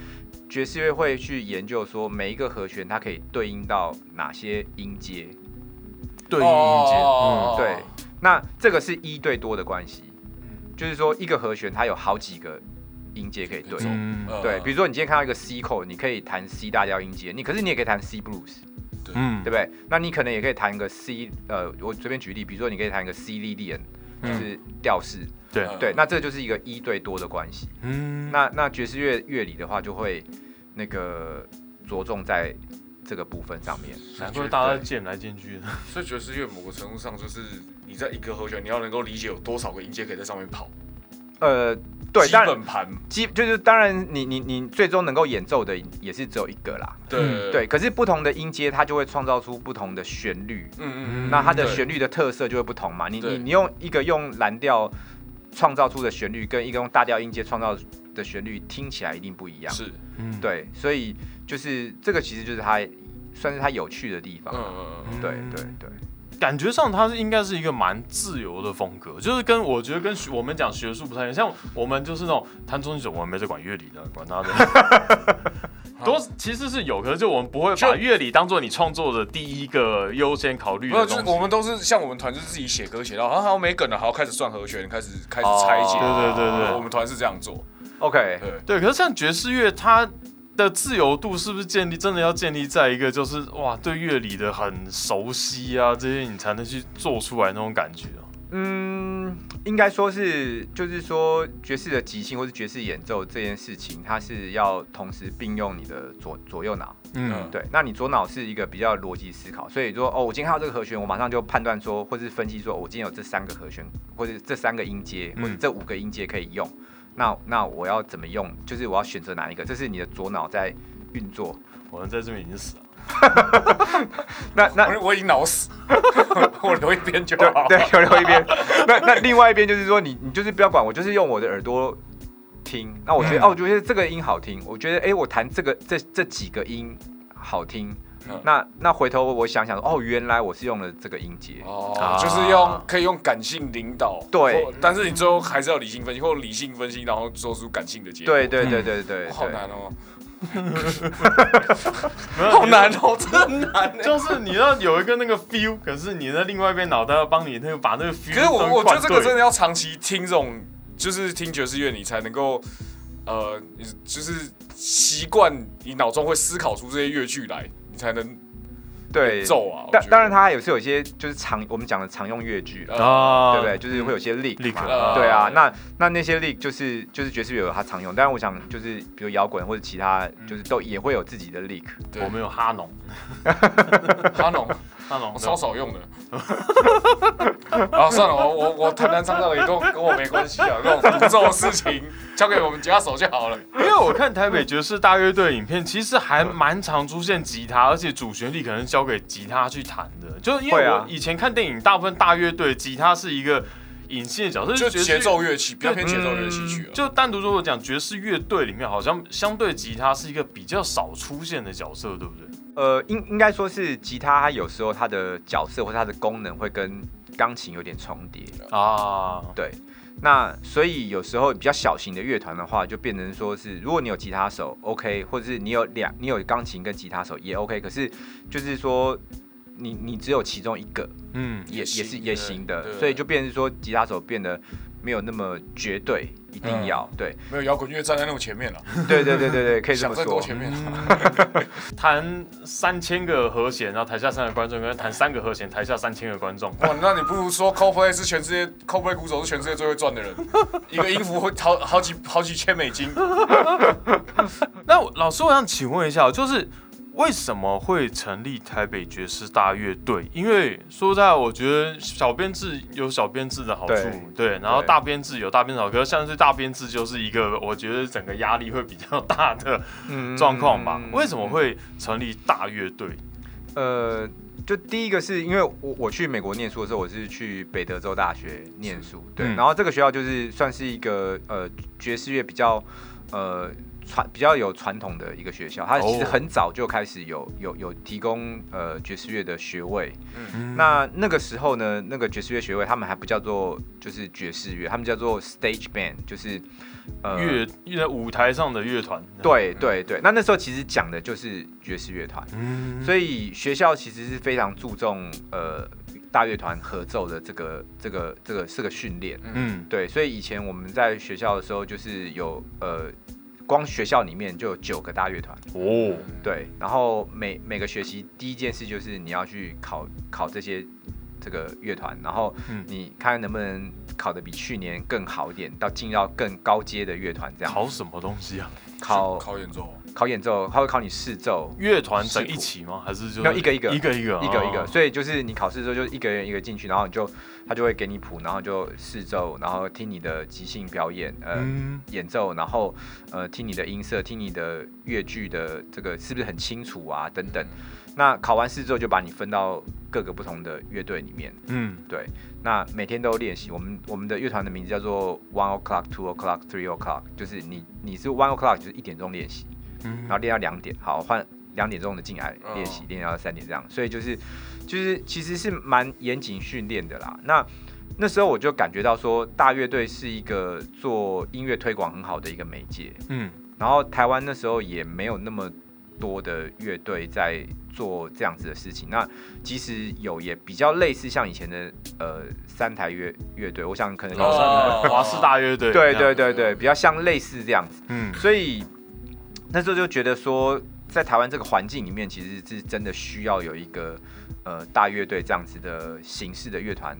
Speaker 3: 爵士乐会去研究说每一个和弦它可以对应到哪些音阶，
Speaker 1: 对应音阶。
Speaker 3: 嗯，对，那这个是一对多的关系，就是说一个和弦它有好几个。音阶可以对，对，比如说你今天看到一个 C 口，你可以弹 C 大调音阶，你可是你也可以弹 C blues，对，对不对？那你可能也可以弹一个 C，呃，我随便举例，比如说你可以弹一个 C l d n 就是调式，
Speaker 1: 对
Speaker 3: 对，那这就是一个一对多的关系。嗯，那那爵士乐乐理的话，就会那个着重在这个部分上面，
Speaker 1: 难怪大家见来见去的。
Speaker 2: 所以爵士乐某个程度上就是你在一个和弦，你要能够理解有多少个音阶可以在上面跑。
Speaker 3: 呃。对，
Speaker 2: 基本盘
Speaker 3: 基就是当然，你你你最终能够演奏的也是只有一个啦。
Speaker 2: 对
Speaker 3: 对，可是不同的音阶，它就会创造出不同的旋律。嗯嗯嗯。那它的旋律的特色就会不同嘛。你你你用一个用蓝调创造出的旋律，跟一个用大调音阶创造的旋律，听起来一定不一样。
Speaker 2: 是，
Speaker 3: 嗯，对，所以就是这个其实就是它算是它有趣的地方。嗯嗯嗯。对对对。
Speaker 1: 感觉上他是应该是一个蛮自由的风格，就是跟我觉得跟我们讲学术不太一样。像我们就是那种弹中手，我们没在管乐理的，管他的。多其实是有，可是就我们不会把乐理当做你创作的第一个优先考虑的东西。
Speaker 2: 我们都是像我们团就是自己写歌写到好好没梗了，好开始算和弦，开始开始拆解。
Speaker 1: 对对对对，
Speaker 2: 我们团是这样做。
Speaker 3: OK，
Speaker 2: 对
Speaker 1: 对。可是像爵士乐，它。的自由度是不是建立真的要建立在一个就是哇对乐理的很熟悉啊这些你才能去做出来那种感觉啊？
Speaker 3: 嗯，应该说是就是说爵士的即兴或是爵士演奏这件事情，它是要同时并用你的左左右脑。嗯，对。那你左脑是一个比较逻辑思考，所以说哦，我今天看到这个和弦，我马上就判断说，或是分析说，我今天有这三个和弦，或者这三个音阶，或者这五个音阶可以用。那那我要怎么用？就是我要选择哪一个？这是你的左脑在运作。
Speaker 1: 我们在这边已经死了。
Speaker 3: 那那
Speaker 2: 我已经脑死，我留一边就好。
Speaker 3: 对，我留一边。那那另外一边就是说，你你就是不要管我，就是用我的耳朵听。那我觉得哦，我觉得这个音好听。我觉得哎，我弹这个这这几个音好听。那那回头我想想哦，原来我是用了这个音节
Speaker 2: 哦，就是用可以用感性领导，
Speaker 3: 对，
Speaker 2: 但是你最后还是要理性分析，或理性分析，然后做出感性的结
Speaker 3: 果。对对对对对，
Speaker 2: 好难哦，好难哦，真难。
Speaker 1: 就是你要有一个那个 feel，可是你的另外一边脑袋要帮你那个把那个 feel。
Speaker 2: 可是我我觉得这个真的要长期听这种，就是听爵士乐，你才能够呃，就是习惯你脑中会思考出这些乐句来。才能
Speaker 3: 对。
Speaker 2: 奏啊，
Speaker 3: 当当然它也是有些就是常我们讲的常用乐句啊，对不对？就是会有些 lick，对啊，那那那些 lick 就是就是爵士乐有它常用，但是我想就是比如摇滚或者其他就是都也会有自己的 lick。
Speaker 1: 我们有哈农，
Speaker 2: 哈农。我超少用的，啊，算了，我我我弹弹唱唱也跟跟我没关系啊，这种这种事情交给我们吉他手就好了。
Speaker 1: 因为我看台北爵士大乐队影片，其实还蛮常出现吉他，而且主旋律可能交给吉他去弹的。就是因为我以前看电影，大部分大乐队吉他是一个隐性的角色，
Speaker 2: 就节奏乐器，比较偏节奏乐器去了。
Speaker 1: 就单独如果讲爵士乐队里面，好像相对吉他是一个比较少出现的角色，对不对？
Speaker 3: 呃，应应该说是吉他，它有时候它的角色或它的功能会跟钢琴有点重叠啊。对，那所以有时候比较小型的乐团的话，就变成说是，如果你有吉他手，OK，或者是你有两，你有钢琴跟吉他手也 OK。可是就是说，你你只有其中一个，嗯，也也是也行的，所以就变成说吉他手变得没有那么绝对。一定要对，
Speaker 2: 没有摇滚乐站在那么前面了。
Speaker 3: 对对对对对，可以这么说。
Speaker 2: 前面
Speaker 1: 弹三千个和弦，然后台下三个观众，跟弹三个和弦，台下三千个观众。
Speaker 2: 哇，那你不如说 Coldplay 是全世界 Coldplay 鼓手是全世界最会赚的人，一个音符会好好几好几千美金。
Speaker 1: 那老师，我想请问一下，就是。为什么会成立台北爵士大乐队？因为说实在，我觉得小编制有小编制的好处，对，然后大编制有大编制好，可是像是大编制就是一个，我觉得整个压力会比较大的状况吧。为什么会成立大乐队？
Speaker 3: 呃，就第一个是因为我我去美国念书的时候，我是去北德州大学念书，对，然后这个学校就是算是一个呃爵士乐比较呃。传比较有传统的一个学校，它其实很早就开始有有有提供呃爵士乐的学位。嗯，那那个时候呢，那个爵士乐学位他们还不叫做就是爵士乐，他们叫做 stage band，就是
Speaker 1: 呃乐乐舞台上的乐团。
Speaker 3: 对对对，那那时候其实讲的就是爵士乐团。嗯，所以学校其实是非常注重呃大乐团合奏的这个这个这个是个训练。嗯，对，所以以前我们在学校的时候就是有呃。光学校里面就有九个大乐团哦，对，然后每每个学期第一件事就是你要去考考这些这个乐团，然后你看能不能考的比去年更好一点，到进到更高阶的乐团这样。
Speaker 1: 考什么东西啊？
Speaker 3: 考
Speaker 2: 考演奏。
Speaker 3: 考演奏，他会考你试奏。
Speaker 1: 乐团整一起吗？还是就
Speaker 3: 要一个一个
Speaker 1: 一个一个
Speaker 3: 一个一个？所以就是你考试的时候，就一个人一个进去，然后你就他就会给你谱，然后就试奏，然后听你的即兴表演，呃，演奏，然后呃听你的音色，听你的乐句的这个是不是很清楚啊？等等。那考完试之后，就把你分到各个不同的乐队里面。嗯，对。那每天都练习。我们我们的乐团的名字叫做 One O'clock, Two O'clock, Three O'clock，就是你你是 One O'clock 就是一点钟练习。然后练到两点，好换两点钟的进来练习，练到三点这样，所以就是就是其实是蛮严谨训练的啦。那那时候我就感觉到说，大乐队是一个做音乐推广很好的一个媒介，嗯，然后台湾那时候也没有那么多的乐队在做这样子的事情。那即使有，也比较类似像以前的呃三台乐乐队，我想可能
Speaker 1: 华师大乐队，
Speaker 3: 对对对对，比较像类似这样子，嗯，所以。那时候就觉得说，在台湾这个环境里面，其实是真的需要有一个呃大乐队这样子的形式的乐团，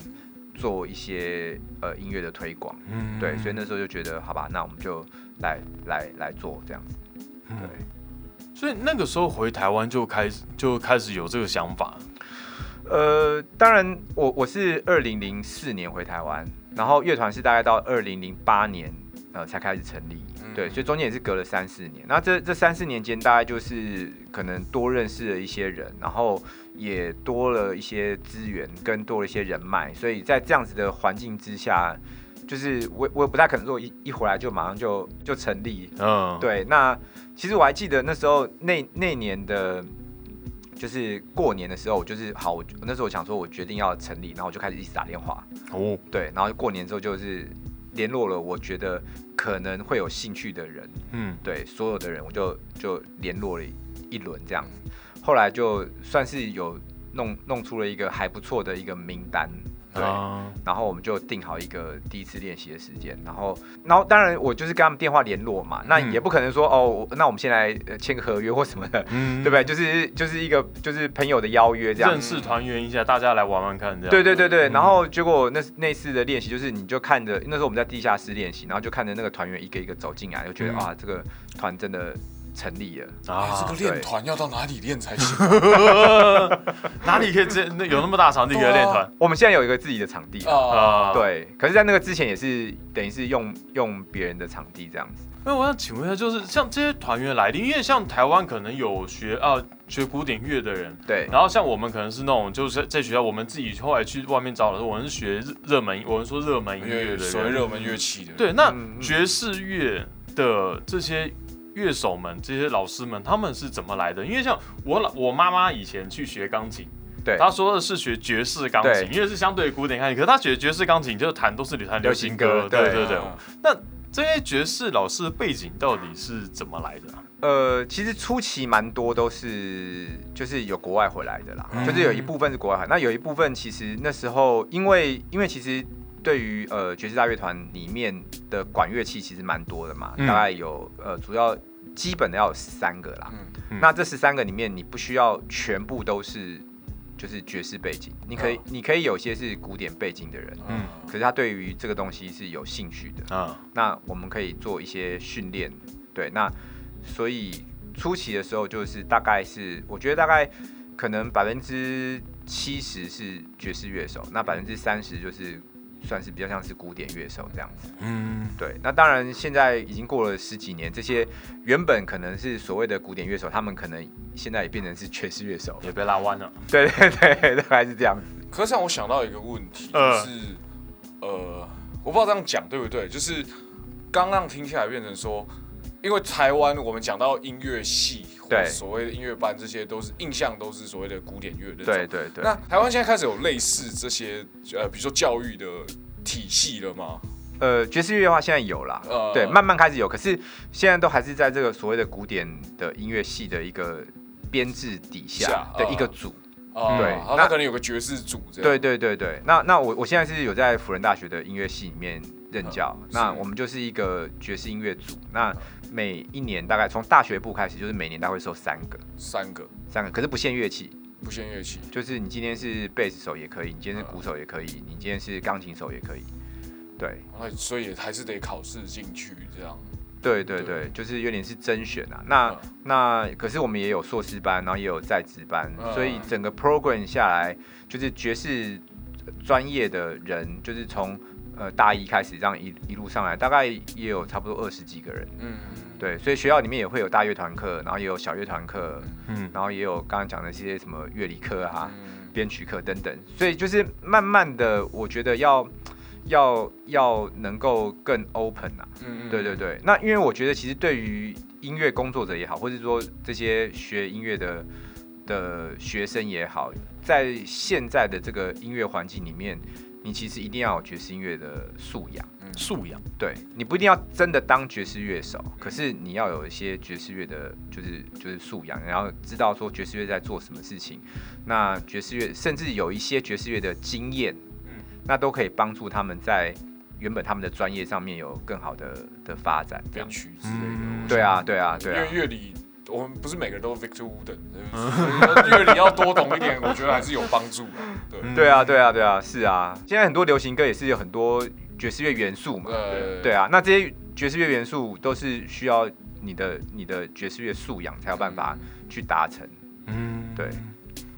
Speaker 3: 做一些呃音乐的推广。嗯，对，所以那时候就觉得，好吧，那我们就来来来做这样子。对，
Speaker 1: 所以那个时候回台湾就开始就开始有这个想法。
Speaker 3: 呃，当然，我我是二零零四年回台湾，然后乐团是大概到二零零八年呃才开始成立。对，所以中间也是隔了三四年。那这这三四年间，大概就是可能多认识了一些人，然后也多了一些资源，跟多了一些人脉。所以在这样子的环境之下，就是我我也不太可能说一一回来就马上就就成立。嗯，对。那其实我还记得那时候那那年的，就是过年的时候，我就是好，我那时候我想说我决定要成立，然后我就开始一直打电话。哦，对，然后过年之后就是联络了，我觉得。可能会有兴趣的人，嗯，对，所有的人，我就就联络了一轮这样子，后来就算是有弄弄出了一个还不错的一个名单。对，然后我们就定好一个第一次练习的时间，然后，然后当然我就是跟他们电话联络嘛，那也不可能说哦，那我们先来签个合约或什么的，对不对？就是就是一个就是朋友的邀约这样，
Speaker 1: 正式团圆一下，大家来玩玩看这样。
Speaker 3: 对对对对，然后结果那那次的练习就是你就看着那时候我们在地下室练习，然后就看着那个团员一个一个走进来，就觉得啊，这个团真的。成立了
Speaker 2: 啊！这个练团要到哪里练才行？
Speaker 1: 哪里可以这那有那么大场地可以练团？
Speaker 3: 我们现在有一个自己的场地啊，对。可是，在那个之前也是等于是用用别人的场地这样子。
Speaker 1: 那我想请问一下，就是像这些团员来，因为像台湾可能有学啊学古典乐的人，
Speaker 3: 对。
Speaker 1: 然后像我们可能是那种就是在学校，我们自己后来去外面找的时候，我们是学热门，我们说热门音乐的，
Speaker 2: 所谓热门乐器的。
Speaker 1: 对，那爵士乐的这些。乐手们，这些老师们，他们是怎么来的？因为像我老我妈妈以前去学钢琴，
Speaker 3: 对，
Speaker 1: 她说的是学爵士钢琴，因为是相对古典钢琴，可是她学爵士钢琴就弹都是弹流行歌，对。对对。那这些爵士老师的背景到底是怎么来的？
Speaker 3: 呃，其实初期蛮多都是就是有国外回来的啦，就是有一部分是国外，那有一部分其实那时候因为因为其实对于呃爵士大乐团里面的管乐器其实蛮多的嘛，大概有呃主要基本的要有十三个啦。那这十三个里面，你不需要全部都是就是爵士背景，你可以你可以有些是古典背景的人，嗯，可是他对于这个东西是有兴趣的啊。那我们可以做一些训练，对，那所以初期的时候就是大概是我觉得大概可能百分之七十是爵士乐手，那百分之三十就是。算是比较像是古典乐手这样子，嗯，对。那当然，现在已经过了十几年，这些原本可能是所谓的古典乐手，他们可能现在也变成是爵士乐手，
Speaker 1: 也被拉弯了。
Speaker 3: 对对对，大概是这样子。
Speaker 2: 可是让我想到一个问题，就是呃，我不知道这样讲对不对，就是刚刚听起来变成说，因为台湾我们讲到音乐系。对，所谓的音乐班，这些都是印象，都是所谓的古典乐的。
Speaker 3: 对对对。
Speaker 2: 那台湾现在开始有类似这些呃，比如说教育的体系了吗？
Speaker 3: 呃，爵士乐的话，现在有了，对，慢慢开始有。可是现在都还是在这个所谓的古典的音乐系的一个编制底下的一个组。
Speaker 2: 对，那可能有个爵士组。
Speaker 3: 对对对对。那那我我现在是有在辅仁大学的音乐系里面任教，那我们就是一个爵士音乐组。那每一年大概从大学部开始，就是每年大概会收三个，
Speaker 2: 三个，
Speaker 3: 三个，可是不限乐器，
Speaker 2: 不限乐器，
Speaker 3: 就是你今天是贝斯手也可以，你今天是鼓手也可以，你今天是钢琴手也可以，对，
Speaker 2: 所以还是得考试进去这样，
Speaker 3: 对对对，就是有点是甄选啊，那那可是我们也有硕士班，然后也有在职班，所以整个 program 下来，就是爵士专业的人，就是从。呃，大一开始这样一一路上来，大概也有差不多二十几个人。嗯，对，所以学校里面也会有大乐团课，然后也有小乐团课，嗯，然后也有刚刚讲的这些什么乐理课啊、编曲课等等。所以就是慢慢的，我觉得要要要能够更 open 啊。嗯对对对。那因为我觉得其实对于音乐工作者也好，或者说这些学音乐的的学生也好，在现在的这个音乐环境里面。你其实一定要有爵士音乐的素养，
Speaker 1: 素养。
Speaker 3: 对你不一定要真的当爵士乐手，可是你要有一些爵士乐的，就是就是素养，然后知道说爵士乐在做什么事情。那爵士乐甚至有一些爵士乐的经验，那都可以帮助他们在原本他们的专业上面有更好的的发展。
Speaker 2: 编曲之类的，
Speaker 3: 对啊，对啊，对
Speaker 2: 啊。因为乐理。我们不是每个人都 Victor Wooden，因为你要多懂一点，我觉得还是有帮助的。对，
Speaker 3: 对啊，对啊，对啊，是啊。现在很多流行歌也是有很多爵士乐元素嘛。对啊，那这些爵士乐元素都是需要你的你的爵士乐素养才有办法去达成。嗯，对。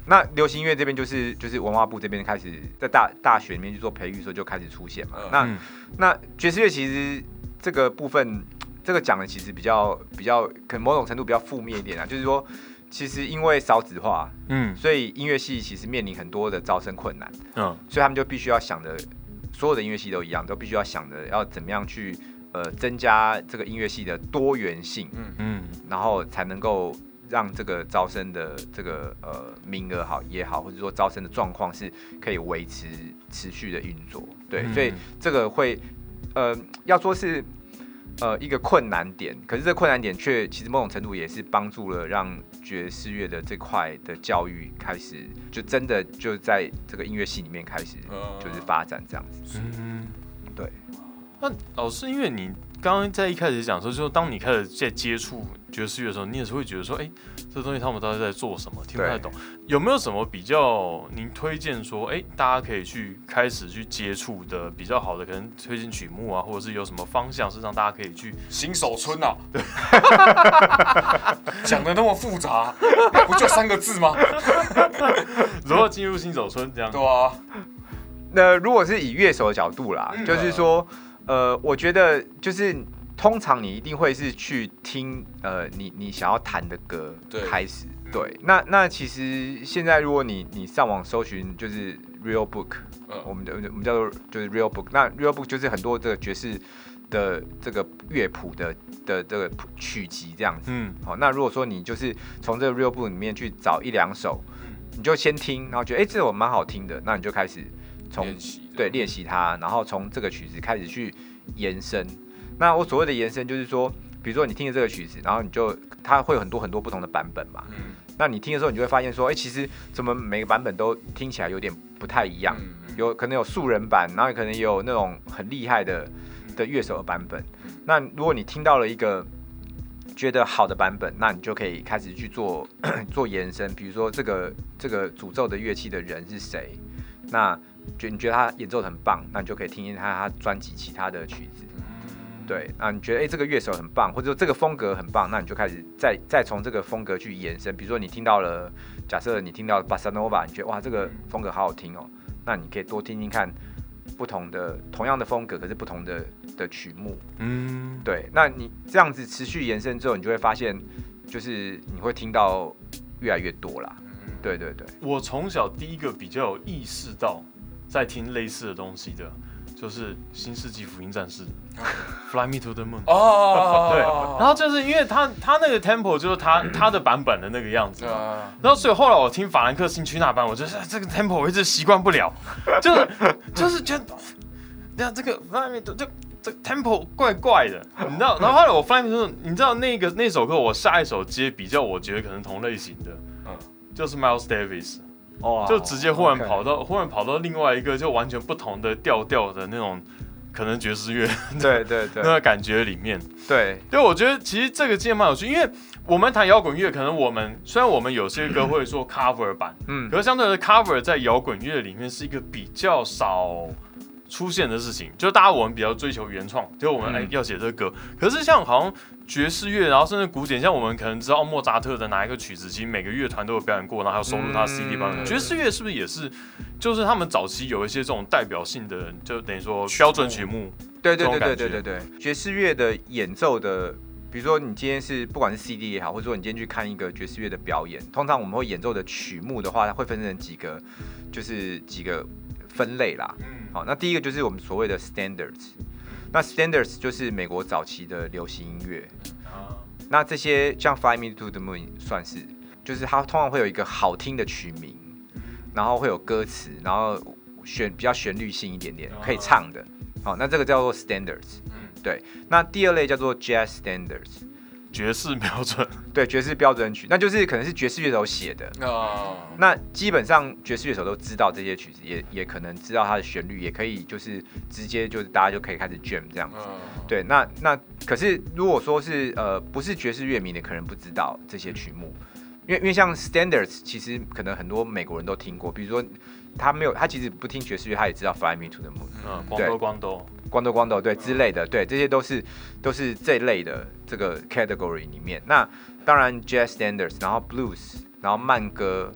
Speaker 3: 那流行音乐这边就是就是文化部这边开始在大大学里面去做培育的时候就开始出现嘛。那那爵士乐其实这个部分。这个讲的其实比较比较，可能某种程度比较负面一点啊，就是说，其实因为少子化，嗯，所以音乐系其实面临很多的招生困难，嗯，所以他们就必须要想着，所有的音乐系都一样，都必须要想着要怎么样去呃增加这个音乐系的多元性，嗯。嗯，然后才能够让这个招生的这个呃名额好也好，或者说招生的状况是可以维持持续的运作，对，所以这个会呃要说是。呃，一个困难点，可是这困难点却其实某种程度也是帮助了让爵士乐的这块的教育开始，就真的就在这个音乐系里面开始就是发展这样子。嗯，对。
Speaker 1: 那老师，因为你刚刚在一开始讲说，就当你开始在接触爵士乐的时候，你也是会觉得说，哎，这东西他们到底在做什么？听不太懂。有没有什么比较您推荐说，哎，大家可以去开始去接触的比较好的，可能推荐曲目啊，或者是有什么方向是让大家可以去
Speaker 2: 新手村啊？对，讲的那么复杂，不就三个字吗？
Speaker 1: 如何进入新手村这样？
Speaker 2: 对啊。
Speaker 3: 那如果是以乐手的角度啦，就是说。呃，我觉得就是通常你一定会是去听呃，你你想要弹的歌开始。对，那那其实现在如果你你上网搜寻就是 Real Book，我们的我们叫做就是 Real Book，那 Real Book 就是很多这个爵士的这个乐谱的的这个曲集这样子。嗯，好，那如果说你就是从这个 Real Book 里面去找一两首，你就先听，然后觉得哎这首蛮好听的，那你就开始。从对练习它，然后从这个曲子开始去延伸。那我所谓的延伸，就是说，比如说你听了这个曲子，然后你就它会有很多很多不同的版本嘛。嗯。那你听的时候，你就会发现说，哎，其实怎么每个版本都听起来有点不太一样，有可能有素人版，然后可能也有那种很厉害的的乐手的版本。那如果你听到了一个觉得好的版本，那你就可以开始去做 做延伸，比如说这个这个诅咒的乐器的人是谁，那觉你觉得他演奏很棒，那你就可以听听他他专辑其他的曲子。对，那你觉得哎这个乐手很棒，或者说这个风格很棒，那你就开始再再从这个风格去延伸。比如说你听到了，假设你听到巴萨诺瓦，你觉得哇这个风格好好听哦，那你可以多听听看不同的同样的风格，可是不同的的曲目。嗯，对，那你这样子持续延伸之后，你就会发现，就是你会听到越来越多啦。对对对，
Speaker 1: 我从小第一个比较有意识到在听类似的东西的。就是《新世纪福音战士》，Fly Me to the Moon。哦，对，然后就是因为他他那个 tempo 就是他 他的版本的那个样子，然后所以后来我听法兰克辛区那版，我就是这个 tempo 我一直习惯不了，就是就是觉得，那这个 Fly Me to 这这 tempo 怪怪的，你知道？然后后来我 Fly Me to 你知道那个那首歌，我下一首接比较，我觉得可能同类型的，嗯，就是 Miles Davis。哦，就直接忽然跑到忽然跑到另外一个就完全不同的调调的那种，可能爵士乐，
Speaker 3: 对对对，
Speaker 1: 那个感觉里面，
Speaker 3: 对，
Speaker 1: 对，我觉得其实这个键蛮有趣，因为我们弹摇滚乐，可能我们虽然我们有些歌会做 cover 版，嗯，可是相对的 cover 在摇滚乐里面是一个比较少。出现的事情，就大家我们比较追求原创，就我们哎要写这个歌。可是像好像爵士乐，然后甚至古典，像我们可能知道莫扎特的哪一个曲子，其实每个乐团都有表演过，然后还有收录他 CD 版本。爵士乐是不是也是，就是他们早期有一些这种代表性的，就等于说标准曲目？
Speaker 3: 对对对对对对对。爵士乐的演奏的，比如说你今天是不管是 CD 也好，或者说你今天去看一个爵士乐的表演，通常我们会演奏的曲目的话，它会分成几个，就是几个。分类啦，嗯，好，那第一个就是我们所谓的 standards，那 standards 就是美国早期的流行音乐，啊，那这些像 Fly Me to the Moon 算是，就是它通常会有一个好听的曲名，然后会有歌词，然后旋比较旋律性一点点，可以唱的，好，那这个叫做 standards，嗯，对，那第二类叫做 jazz standards。
Speaker 1: 爵士标准，
Speaker 3: 对爵士标准曲，那就是可能是爵士乐手写的哦。那基本上爵士乐手都知道这些曲子，也也可能知道它的旋律，也可以就是直接就是大家就可以开始 jam 这样子。对，那那可是如果说是呃不是爵士乐迷的，可能不知道这些曲目，因为因为像 standards，其实可能很多美国人都听过，比如说他没有他其实不听爵士乐，他也知道 Fly Me to the Moon，
Speaker 1: 嗯，光多光多。
Speaker 3: 光头光头，对之类的，对这些都是都是这类的这个 category 里面。那当然 jazz standards，然后 blues，然后慢歌，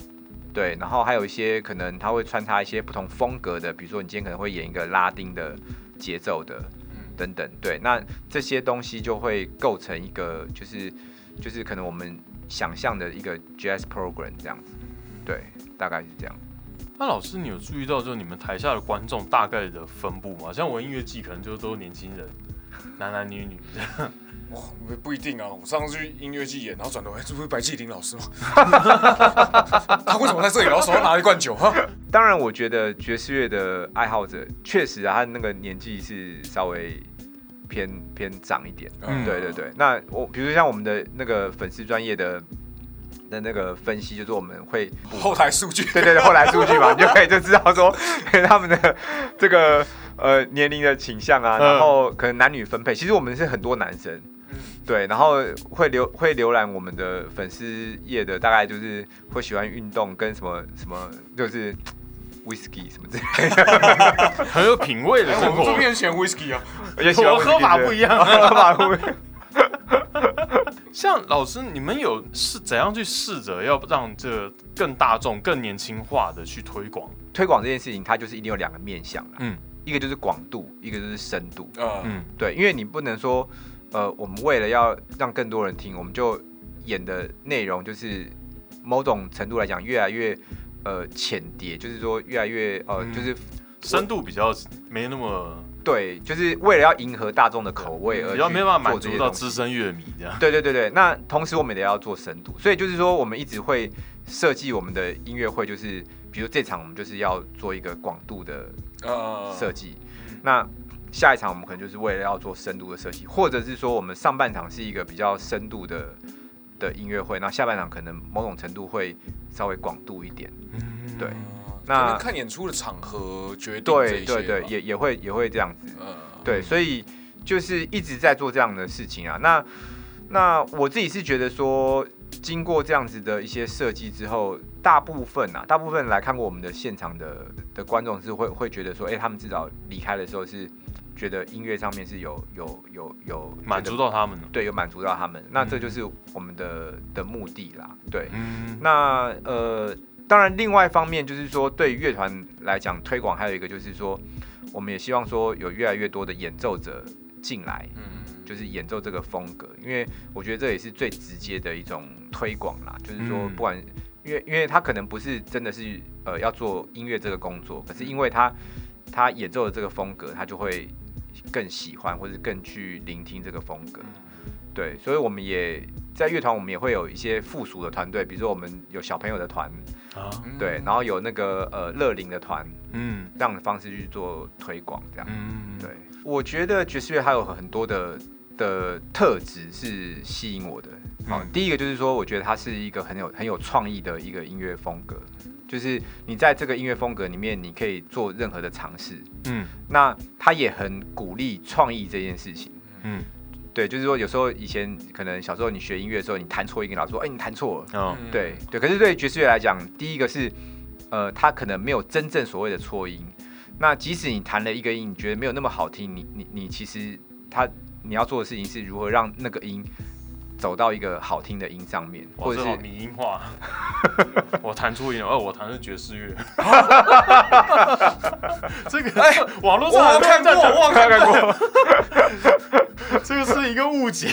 Speaker 3: 对，然后还有一些可能他会穿插一些不同风格的，比如说你今天可能会演一个拉丁的节奏的，等等，对，那这些东西就会构成一个就是就是可能我们想象的一个 jazz program 这样子，对，大概是这样。
Speaker 1: 那老师，你有注意到就你们台下的观众大概的分布吗？像我音乐季可能就都是年轻人，男男女女。
Speaker 2: 哇，不一定啊！我上次去音乐季演，然后转头，哎，这不是白敬林老师吗？他为什么在这里？然后手上拿一罐酒？哈。
Speaker 3: 当然，我觉得爵士乐的爱好者确实啊，他那个年纪是稍微偏偏长一点。嗯，对对对。那我比如像我们的那个粉丝专业的。的那个分析就是我们会
Speaker 2: 后台数据，
Speaker 3: 对对对，后台数据嘛，你就可以就知道说他们的这个呃年龄的倾向啊，然后可能男女分配。其实我们是很多男生，对，然后会浏会浏览我们的粉丝页的，大概就是会喜欢运动跟什么什么，就是 whisky 什么之类的，
Speaker 1: 很有品味的生活。
Speaker 2: 这边喜欢 whisky 啊，
Speaker 3: 也喜欢
Speaker 1: 喝法不一样，
Speaker 3: 喝法不一样。
Speaker 1: 像老师，你们有是怎样去试着要让这更大众、更年轻化的去推广？
Speaker 3: 推广这件事情，它就是一定有两个面向嗯，一个就是广度，一个就是深度。嗯，对，因为你不能说，呃，我们为了要让更多人听，我们就演的内容就是某种程度来讲越来越呃浅碟，就是说越来越呃就是
Speaker 1: 深度比较没那么。
Speaker 3: 对，就是为了要迎合大众的口味而
Speaker 1: 要没办法满足到资深乐迷这样。
Speaker 3: 对对对对，那同时我们也要做深度，所以就是说我们一直会设计我们的音乐会，就是比如这场我们就是要做一个广度的设计，那下一场我们可能就是为了要做深度的设计，或者是说我们上半场是一个比较深度的的音乐会，那下半场可能某种程度会稍微广度一点。嗯对。
Speaker 2: 那看演出的场合决定
Speaker 3: 对对对，也也会也会这样子。嗯，对，所以就是一直在做这样的事情啊。那那我自己是觉得说，经过这样子的一些设计之后，大部分啊，大部分来看过我们的现场的的观众是会会觉得说，哎，他们至少离开的时候是。觉得音乐上面是有有有有
Speaker 1: 满足到他们的，
Speaker 3: 对，有满足到他们，那这就是我们的的目的啦，对。嗯那呃，当然，另外一方面就是说，对乐团来讲推广，还有一个就是说，我们也希望说有越来越多的演奏者进来，嗯，就是演奏这个风格，因为我觉得这也是最直接的一种推广啦，就是说，不管因为因为他可能不是真的是呃要做音乐这个工作，可是因为他他演奏的这个风格，他就会。更喜欢或者更去聆听这个风格，对，所以我们也在乐团，我们也会有一些附属的团队，比如说我们有小朋友的团啊，对，然后有那个呃乐龄的团，嗯，这样的方式去做推广，这样，嗯，对，我觉得爵士乐还有很多的的特质是吸引我的，好，第一个就是说，我觉得它是一个很有很有创意的一个音乐风格。就是你在这个音乐风格里面，你可以做任何的尝试。嗯，那他也很鼓励创意这件事情。嗯，对，就是说有时候以前可能小时候你学音乐的时候，你弹错音，老师说：“哎，你弹错了。”哦，对对。可是对爵士乐来讲，第一个是，呃，他可能没有真正所谓的错音。那即使你弹了一个音，你觉得没有那么好听，你你你其实他你要做的事情是如何让那个音。走到一个好听的音上面，
Speaker 1: 或者是拟音化，我弹出音，哦，我弹的是爵士乐。这个哎，网络上我
Speaker 2: 看过，我看过。
Speaker 1: 这个是一个误解。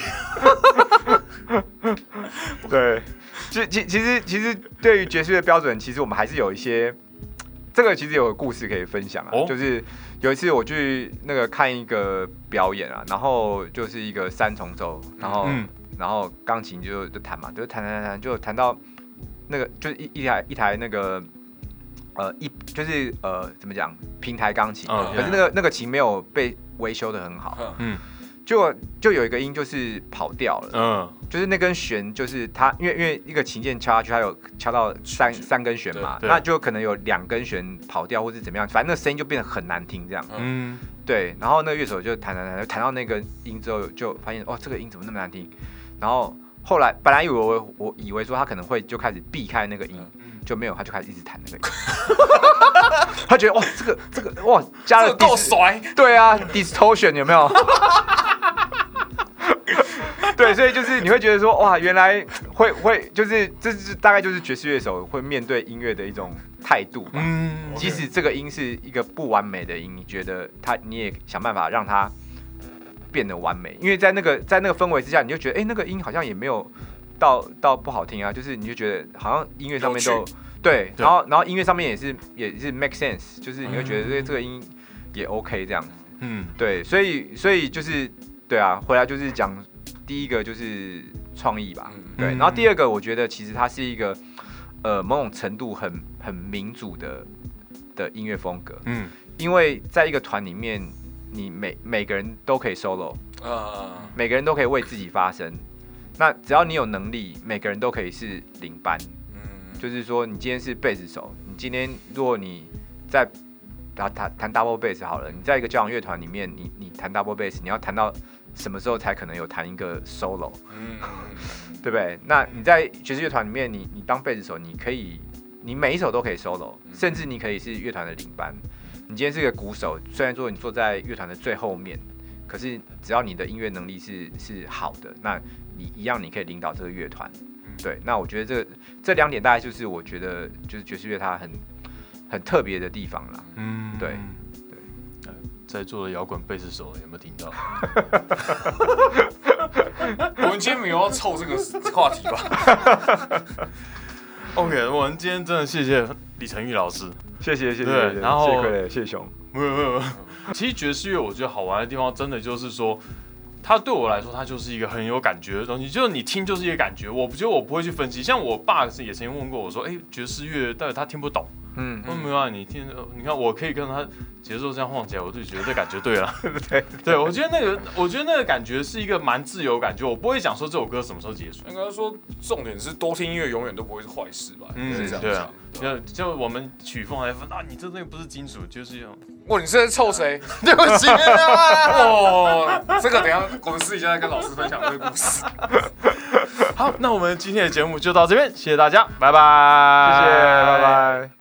Speaker 3: 对，其其其实其实对于爵士乐标准，其实我们还是有一些，这个其实有个故事可以分享啊。就是有一次我去那个看一个表演啊，然后就是一个三重奏，然后。然后钢琴就就弹嘛，就弹弹弹弹，就弹到那个就是一一台一台那个呃一就是呃怎么讲平台钢琴，可是那个那个琴没有被维修的很好，嗯，就就有一个音就是跑掉了，嗯，就是那根弦就是它因为因为一个琴键敲下去，它有敲到三三根弦嘛，那就可能有两根弦跑掉或是怎么样，反正那声音就变得很难听这样，嗯，对，然后那个乐手就弹弹弹弹到那个音之后，就发现哦这个音怎么那么难听。然后后来本来以为我我以为说他可能会就开始避开那个音，就没有，他就开始一直弹那个音。他觉得哇，这个这个哇，加了
Speaker 2: 够帅。
Speaker 3: 对啊，distortion 有没有？对，所以就是你会觉得说哇，原来会会就是这是大概就是爵士乐手会面对音乐的一种态度吧。嗯，即使这个音是一个不完美的音，你觉得他你也想办法让他。变得完美，因为在那个在那个氛围之下，你就觉得哎，那个音好像也没有到到不好听啊，就是你就觉得好像音乐上面都对，然后然后音乐上面也是也是 make sense，就是你会觉得这这个音也 OK 这样子，嗯，对，所以所以就是对啊，回来就是讲第一个就是创意吧，对，然后第二个我觉得其实它是一个呃某种程度很很民主的的音乐风格，嗯，因为在一个团里面。你每每个人都可以 solo，啊，每个人都可以为自己发声。那只要你有能力，每个人都可以是领班。嗯，就是说，你今天是贝斯手，你今天如果你在弹弹弹 double bass 好了，你在一个交响乐团里面，你你弹 double bass，你要弹到什么时候才可能有弹一个 solo？嗯，对不对？那你在爵士乐团里面，你你当贝斯手，你可以，你每一首都可以 solo，甚至你可以是乐团的领班。你今天是个鼓手，虽然说你坐在乐团的最后面，可是只要你的音乐能力是是好的，那你一样你可以领导这个乐团。对，那我觉得这这两点大概就是我觉得就是爵士乐它很很特别的地方了。嗯，对
Speaker 1: 对。在座的摇滚贝斯手有没有听到？
Speaker 2: 我们今天没有要凑这个话题吧
Speaker 1: ？OK，我们今天真的谢谢李成玉老师。
Speaker 3: 谢谢谢谢，然后谢谢熊，
Speaker 1: 没有没有没有。其实爵士乐我觉得好玩的地方，真的就是说，它对我来说，它就是一个很有感觉的东西。就是你听就是一个感觉，我不觉得我不会去分析。像我爸是也曾经问过我说，哎，爵士乐，但是他听不懂，嗯，没有啊，你听，你看我可以跟他节奏这样晃起来，我就觉得这感觉对了。对，对我觉得那个，我觉得那个感觉是一个蛮自由感觉。我不会讲说这首歌什么时候结束，
Speaker 2: 应该说重点是多听音乐永远都不会是坏事吧？嗯，对啊。
Speaker 1: 就就我们曲风来分啊，你这那个不是金属，就是用。
Speaker 2: 哇，你是在臭谁？
Speaker 1: 对不起，
Speaker 2: 哦，这个等下我们私底下再跟老师分享这个故事。
Speaker 1: 好，那我们今天的节目就到这边，谢谢大家，拜拜，
Speaker 3: 谢谢，拜拜。